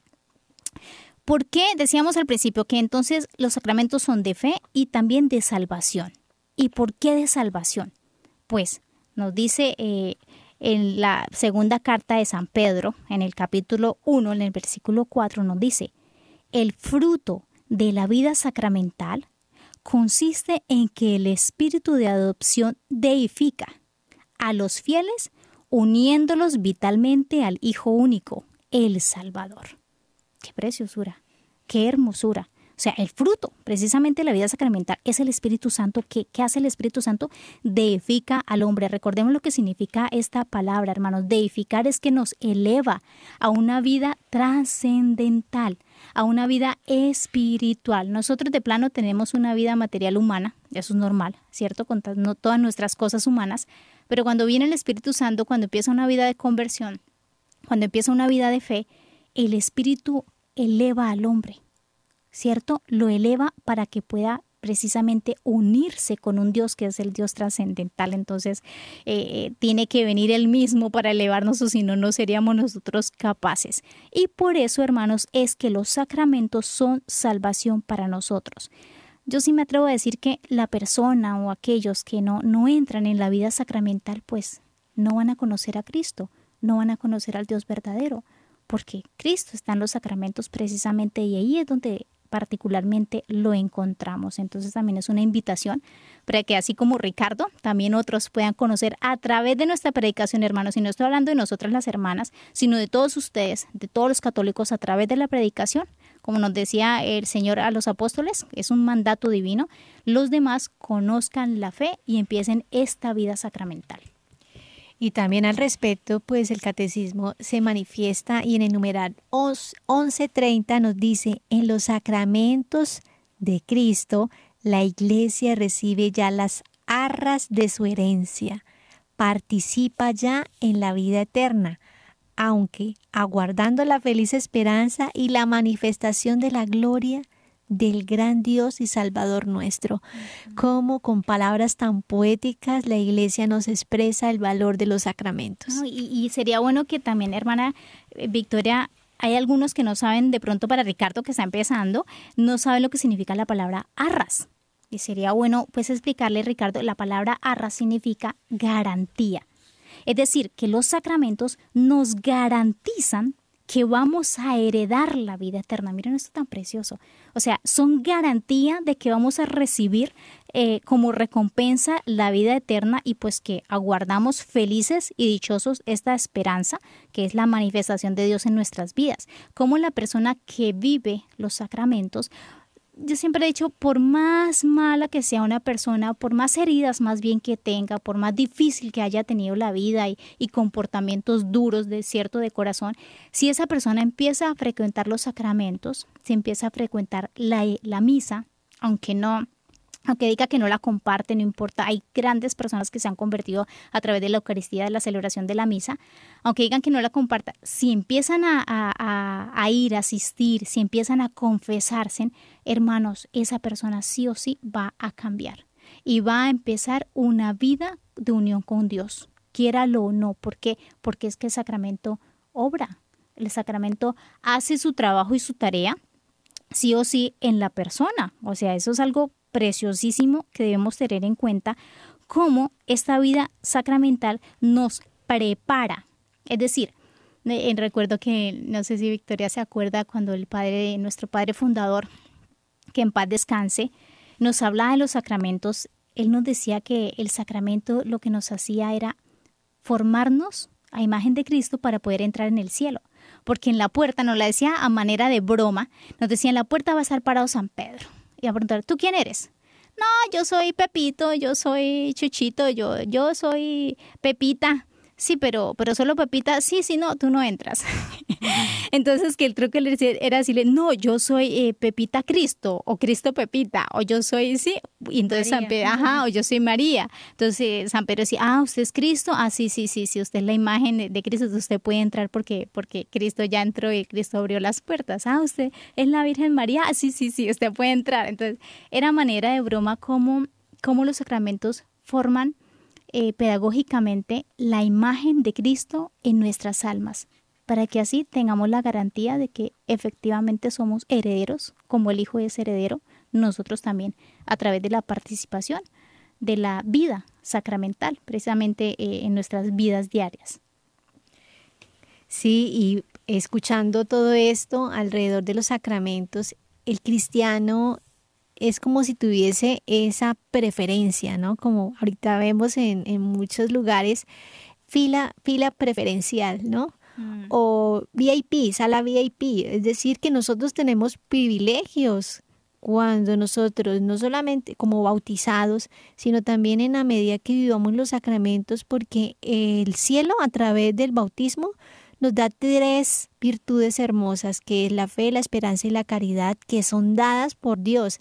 ¿Por qué decíamos al principio que entonces los sacramentos son de fe y también de salvación? ¿Y por qué de salvación? Pues nos dice eh, en la segunda carta de San Pedro, en el capítulo 1, en el versículo 4, nos dice, el fruto de la vida sacramental consiste en que el espíritu de adopción deifica a los fieles uniéndolos vitalmente al Hijo único, el Salvador. Qué preciosura, qué hermosura. O sea, el fruto, precisamente la vida sacramental, es el Espíritu Santo. ¿Qué, ¿Qué, hace el Espíritu Santo? Deifica al hombre. Recordemos lo que significa esta palabra, hermanos. Deificar es que nos eleva a una vida trascendental, a una vida espiritual. Nosotros de plano tenemos una vida material humana, eso es normal, ¿cierto? Con todas nuestras cosas humanas. Pero cuando viene el Espíritu Santo, cuando empieza una vida de conversión, cuando empieza una vida de fe, el Espíritu eleva al hombre ¿cierto? Lo eleva para que pueda precisamente unirse con un Dios que es el Dios trascendental. Entonces, eh, tiene que venir Él mismo para elevarnos o si no, no seríamos nosotros capaces. Y por eso, hermanos, es que los sacramentos son salvación para nosotros. Yo sí me atrevo a decir que la persona o aquellos que no, no entran en la vida sacramental, pues no van a conocer a Cristo, no van a conocer al Dios verdadero, porque Cristo está en los sacramentos precisamente y ahí es donde particularmente lo encontramos. Entonces también es una invitación para que así como Ricardo, también otros puedan conocer a través de nuestra predicación, hermanos. Y no estoy hablando de nosotras las hermanas, sino de todos ustedes, de todos los católicos a través de la predicación. Como nos decía el Señor a los apóstoles, es un mandato divino. Los demás conozcan la fe y empiecen esta vida sacramental. Y también al respecto, pues el catecismo se manifiesta y en el numeral 1130 nos dice, en los sacramentos de Cristo, la iglesia recibe ya las arras de su herencia, participa ya en la vida eterna, aunque aguardando la feliz esperanza y la manifestación de la gloria del gran Dios y Salvador nuestro. Como con palabras tan poéticas la iglesia nos expresa el valor de los sacramentos. y, sería bueno que también, hermana eh, Victoria, hay algunos que no saben, de pronto para Ricardo que está empezando, no sabe lo que significa la palabra arras. Y sería bueno pues explicarle, Ricardo, la palabra arras significa garantía. Es decir, que los sacramentos nos garantizan que vamos a heredar la vida eterna. Miren esto tan precioso. O sea, son garantía de que vamos a recibir eh, como recompensa la vida eterna y pues que aguardamos felices y dichosos esta esperanza que es la manifestación de Dios en nuestras vidas. Como la persona que vive los sacramentos yo siempre he dicho, por más mala que sea una persona, por más heridas más bien que tenga, por más difícil que haya tenido la vida y, y comportamientos duros de cierto de corazón, si esa persona empieza a frecuentar los sacramentos, si empieza a frecuentar la, la misa, aunque no aunque diga que no la comparte, no importa, hay grandes personas que se han convertido a través de la Eucaristía, de la celebración de la misa, aunque digan que no la comparta, si empiezan a, a, ir, a asistir, si empiezan a confesarse, hermanos, esa persona sí o sí va a cambiar y va a empezar una vida de unión con Dios, quiéralo o no, ¿por qué? Porque es que el sacramento obra, el sacramento hace su trabajo y su tarea, sí o sí en la persona. O sea, eso es algo preciosísimo que debemos tener en cuenta, cómo esta vida sacramental nos prepara. Es decir, en recuerdo que, no sé si Victoria se acuerda, cuando el padre, nuestro padre fundador, que en paz descanse, nos hablaba de los sacramentos, él nos decía que el sacramento lo que nos hacía era formarnos a imagen de Cristo para poder entrar en el cielo. Porque en la puerta, nos la decía a manera de broma, nos decía en la puerta va a estar parado San Pedro y a preguntar, ¿tú quién eres? No, yo soy Pepito, yo soy Chuchito, yo, yo soy Pepita. Sí, pero, pero solo Pepita, sí, sí, no, tú no entras. Entonces, que el truco era decirle, no, yo soy eh, Pepita Cristo, o Cristo Pepita, o yo soy, sí, y entonces San Pedro, ajá, o yo soy María. Entonces, San Pedro decía, ah, usted es Cristo, ah, sí, sí, sí, sí, usted es la imagen de Cristo, usted puede entrar porque, porque Cristo ya entró y Cristo abrió las puertas. Ah, usted es la Virgen María, ah, sí, sí, sí, usted puede entrar. Entonces, era manera de broma como, como los sacramentos forman eh, pedagógicamente la imagen de Cristo en nuestras almas, para que así tengamos la garantía de que efectivamente somos herederos, como el Hijo es heredero, nosotros también, a través de la participación de la vida sacramental, precisamente eh, en nuestras vidas diarias. Sí, y escuchando todo esto alrededor de los sacramentos, el cristiano es como si tuviese esa preferencia, ¿no? Como ahorita vemos en, en muchos lugares, fila, fila preferencial, ¿no? Mm. O VIP, sala VIP. Es decir, que nosotros tenemos privilegios cuando nosotros, no solamente como bautizados, sino también en la medida que vivamos los sacramentos, porque el cielo a través del bautismo nos da tres virtudes hermosas, que es la fe, la esperanza y la caridad, que son dadas por Dios,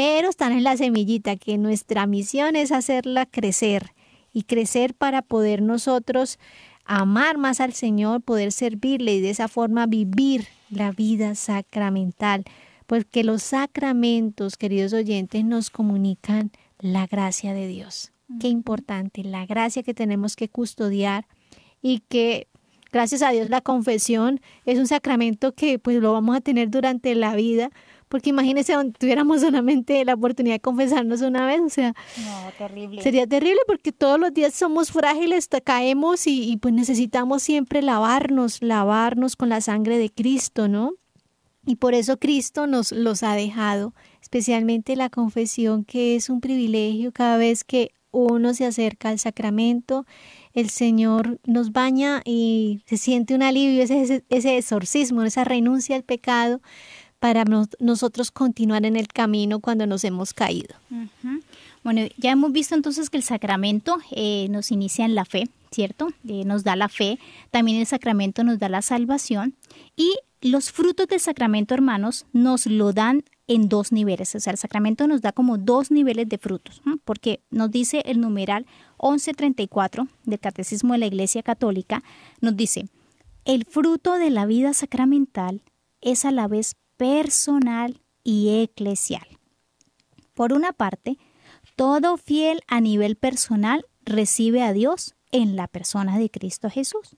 pero están en la semillita, que nuestra misión es hacerla crecer y crecer para poder nosotros amar más al Señor, poder servirle y de esa forma vivir la vida sacramental, porque los sacramentos, queridos oyentes, nos comunican la gracia de Dios. Qué importante, la gracia que tenemos que custodiar y que gracias a Dios la confesión es un sacramento que pues lo vamos a tener durante la vida, porque imagínense tuviéramos solamente la oportunidad de confesarnos una vez, o sea, No, terrible. Sería terrible porque todos los días somos frágiles, caemos y, y, pues necesitamos siempre lavarnos, lavarnos con la sangre de Cristo, ¿no? Y por eso Cristo nos los ha dejado, especialmente la confesión, que es un privilegio cada vez que uno se acerca al sacramento, el Señor nos baña y se siente un alivio, ese, ese, ese exorcismo, esa renuncia al pecado para nos- nosotros continuar en el camino cuando nos hemos caído. Bueno, ya hemos visto entonces que el sacramento eh, nos inicia en la fe, ¿cierto? Eh, nos da la fe, también el sacramento nos da la salvación y los frutos del sacramento, hermanos, nos lo dan en dos niveles. O sea, el sacramento nos da como dos niveles de frutos, porque nos dice el numeral 1134 del Catecismo de la Iglesia Católica, nos dice, el fruto de la vida sacramental es a la vez personal y eclesial. Por una parte, todo fiel a nivel personal recibe a Dios en la persona de Cristo Jesús.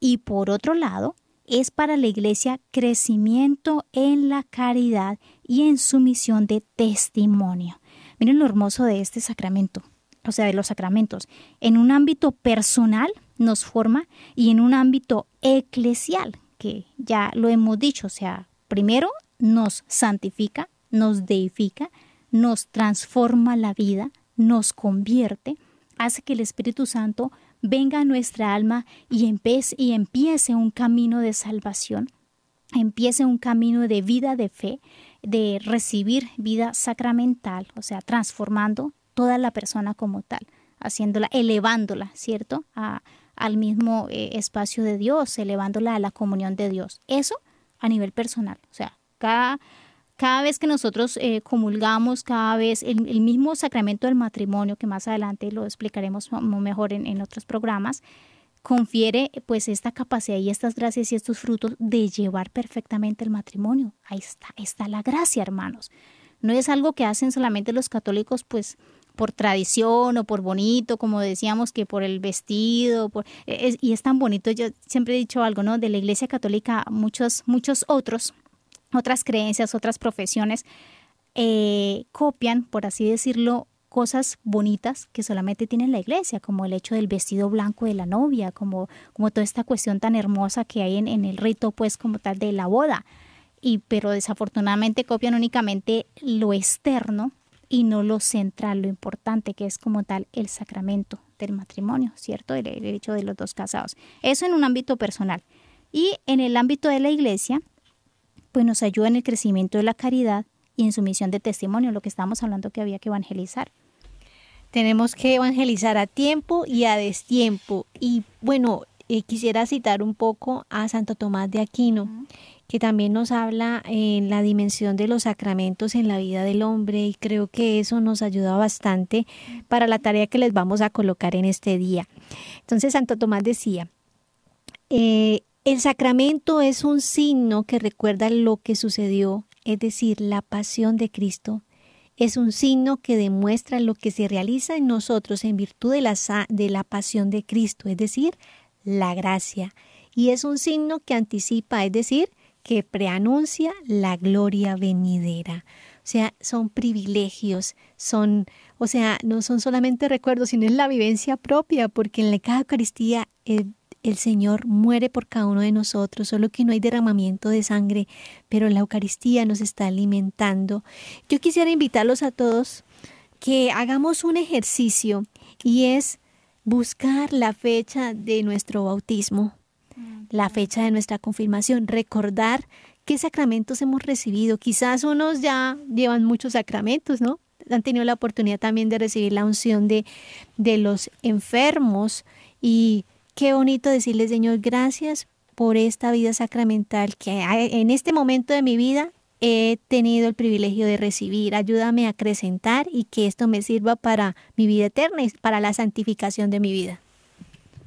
Y por otro lado, es para la iglesia crecimiento en la caridad y en su misión de testimonio. Miren lo hermoso de este sacramento, o sea, de los sacramentos. En un ámbito personal nos forma y en un ámbito eclesial, que ya lo hemos dicho, o sea, primero nos santifica, nos deifica, nos transforma la vida, nos convierte, hace que el Espíritu Santo venga a nuestra alma y empiece, y empiece un camino de salvación, empiece un camino de vida de fe, de recibir vida sacramental, o sea, transformando toda la persona como tal, haciéndola, elevándola, ¿cierto? Al mismo eh, espacio de Dios, elevándola a la comunión de Dios. Eso a nivel personal, o sea, cada, cada vez que nosotros eh, comulgamos, cada vez el, el, mismo sacramento del matrimonio, que más adelante lo explicaremos mejor en, en otros programas, confiere pues esta capacidad y estas gracias y estos frutos de llevar perfectamente el matrimonio. Ahí está, está la gracia, hermanos. No es algo que hacen solamente los católicos, pues por tradición o por bonito, como decíamos que por el vestido, por, es, y es tan bonito. Yo siempre he dicho algo, ¿no? De la Iglesia Católica, muchos, muchos otros, otras creencias, otras profesiones eh, copian, por así decirlo, cosas bonitas que solamente tiene la iglesia, como el hecho del vestido blanco de la novia, como, como toda esta cuestión tan hermosa que hay en, en el rito, pues como tal de la boda. Y, pero desafortunadamente copian únicamente lo externo y no lo central, lo importante que es como tal el sacramento del matrimonio, ¿cierto? El, el hecho de los dos casados. Eso en un ámbito personal. Y en el ámbito de la iglesia, pues nos ayuda en el crecimiento de la caridad y en su misión de testimonio, lo que estábamos hablando que había que evangelizar. Tenemos que evangelizar a tiempo y a destiempo. Y bueno, eh, quisiera citar un poco a Santo Tomás de Aquino, uh -huh. Que también nos habla en la dimensión de los sacramentos en la vida del hombre y creo que eso nos ayuda bastante para la tarea que les vamos a colocar en este día. Entonces Santo Tomás decía, eh, el sacramento es un signo que recuerda lo que sucedió, es decir, la pasión de Cristo. Es un signo que demuestra lo que se realiza en nosotros en virtud de la, de la pasión de Cristo, es decir, la gracia. Y es un signo que anticipa, es decir, que preanuncia la gloria venidera. O sea, son privilegios, son, o sea, no son solamente recuerdos, sino es la vivencia propia, porque en la cada Eucaristía eh, el Señor muere por cada uno de nosotros, solo que no hay derramamiento de sangre, pero la Eucaristía nos está alimentando. Yo quisiera invitarlos a todos que hagamos un ejercicio y es buscar la fecha de nuestro bautismo, la fecha de nuestra confirmación, recordar qué sacramentos hemos recibido. Quizás unos ya llevan muchos sacramentos, ¿no? Han tenido la oportunidad también de recibir la unción de, de los enfermos y qué bonito decirle, Señor, gracias por esta vida sacramental que en este momento de mi vida he tenido el privilegio de recibir. Ayúdame a acrecentar y que esto me sirva para mi vida eterna y para la santificación de mi vida.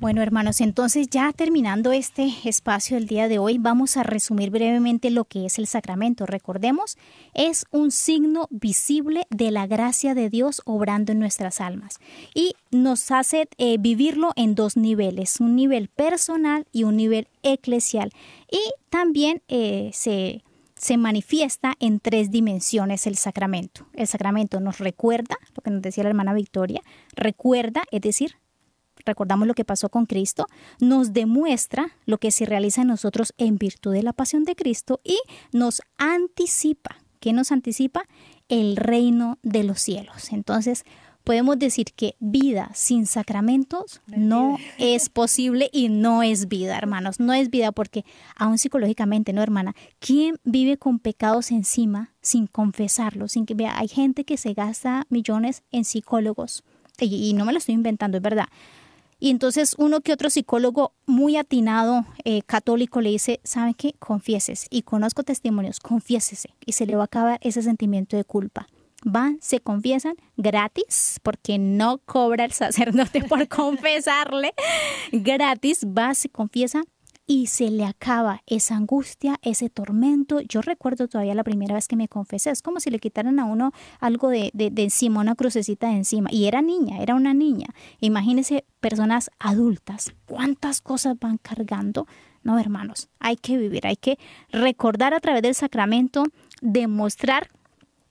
Bueno, hermanos, entonces ya terminando este espacio el día de hoy, vamos a resumir brevemente lo que es el sacramento. Recordemos, es un signo visible de la gracia de Dios obrando en nuestras almas y nos hace eh, vivirlo en dos niveles, un nivel personal y un nivel eclesial. Y también eh, se se manifiesta en tres dimensiones el sacramento. El sacramento nos recuerda, lo que nos decía la hermana Victoria, recuerda, es decir, recordamos lo que pasó con Cristo, nos demuestra lo que se realiza en nosotros en virtud de la pasión de Cristo y nos anticipa. ¿Qué nos anticipa? El reino de los cielos. Entonces, podemos decir que vida sin sacramentos no es posible y no es vida, hermanos. No es vida porque aún psicológicamente, ¿no, hermana? ¿Quién vive con pecados encima sin confesarlos? Sin que vea, hay gente que se gasta millones en psicólogos y, no me lo estoy inventando, es verdad. Y entonces uno que otro psicólogo muy atinado eh, católico le dice, ¿saben qué? Confieses. Y conozco testimonios, confiésese. Y se le va a acabar ese sentimiento de culpa van, se confiesan gratis, porque no cobra el sacerdote por confesarle, gratis, va, se confiesa y se le acaba esa angustia, ese tormento. Yo recuerdo todavía la primera vez que me confesé, es como si le quitaran a uno algo de, de, encima, una crucecita de encima. Y era niña, era una niña. Imagínense personas adultas, cuántas cosas van cargando. No, hermanos, hay que vivir, hay que recordar a través del sacramento, demostrar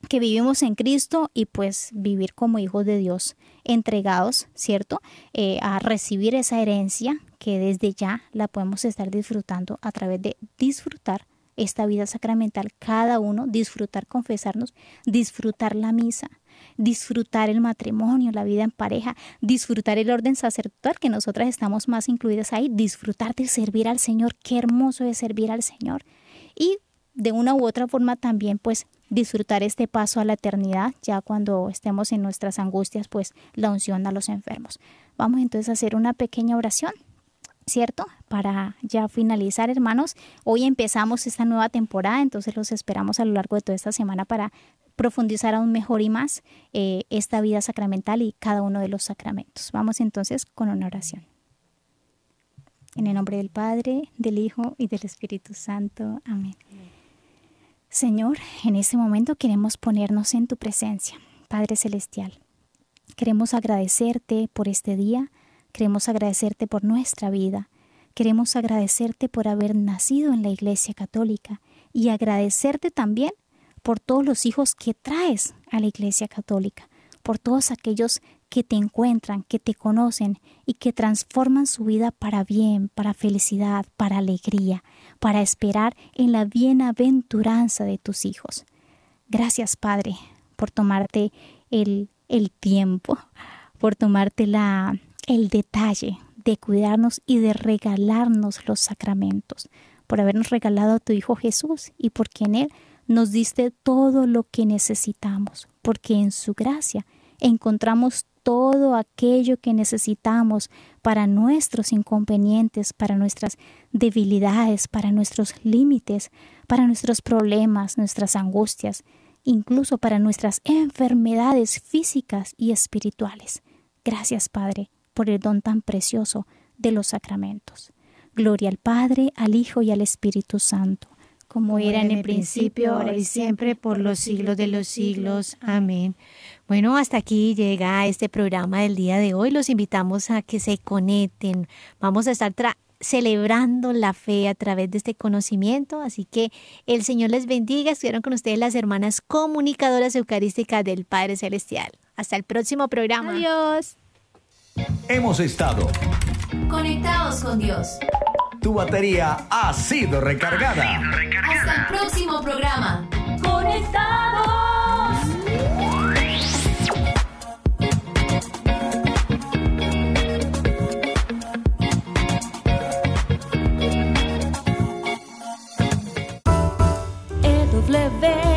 que vivimos en Cristo y pues vivir como hijos de Dios entregados, ¿cierto? Eh, a recibir esa herencia que desde ya la podemos estar disfrutando a través de disfrutar esta vida sacramental, cada uno, disfrutar confesarnos, disfrutar la misa, disfrutar el matrimonio, la vida en pareja, disfrutar el orden sacerdotal, que nosotras estamos más incluidas ahí, disfrutar de servir al Señor, qué hermoso es servir al Señor. Y de una u otra forma también pues disfrutar este paso a la eternidad, ya cuando estemos en nuestras angustias, pues la unción a los enfermos. Vamos entonces a hacer una pequeña oración, ¿cierto? Para ya finalizar, hermanos. Hoy empezamos esta nueva temporada, entonces los esperamos a lo largo de toda esta semana para profundizar aún mejor y más eh, esta vida sacramental y cada uno de los sacramentos. Vamos entonces con una oración. En el nombre del Padre, del Hijo y del Espíritu Santo. Amén. Señor, en este momento queremos ponernos en tu presencia, Padre Celestial. Queremos agradecerte por este día, queremos agradecerte por nuestra vida, queremos agradecerte por haber nacido en la Iglesia Católica y agradecerte también por todos los hijos que traes a la Iglesia Católica, por todos aquellos que te encuentran, que te conocen y que transforman su vida para bien, para felicidad, para alegría, para esperar en la bienaventuranza de tus hijos. Gracias, Padre, por tomarte el, el tiempo, por tomarte la, el detalle de cuidarnos y de regalarnos los sacramentos, por habernos regalado a tu Hijo Jesús y porque en Él nos diste todo lo que necesitamos, porque en su gracia encontramos todo aquello que necesitamos para nuestros inconvenientes, para nuestras debilidades, para nuestros límites, para nuestros problemas, nuestras angustias, incluso para nuestras enfermedades físicas y espirituales. Gracias, Padre, por el don tan precioso de los sacramentos. Gloria al Padre, al Hijo y al Espíritu Santo como era en el principio, ahora y siempre, por los siglos de los siglos. Amén. Bueno, hasta aquí llega este programa del día de hoy. Los invitamos a que se conecten. Vamos a estar celebrando la fe a través de este conocimiento. Así que el Señor les bendiga. Estuvieron con ustedes las hermanas comunicadoras eucarísticas del Padre Celestial. Hasta el próximo programa. Adiós. Hemos estado Conectados con Dios. Tu batería ha sido recargada. Hasta el próximo programa. Conectados. there.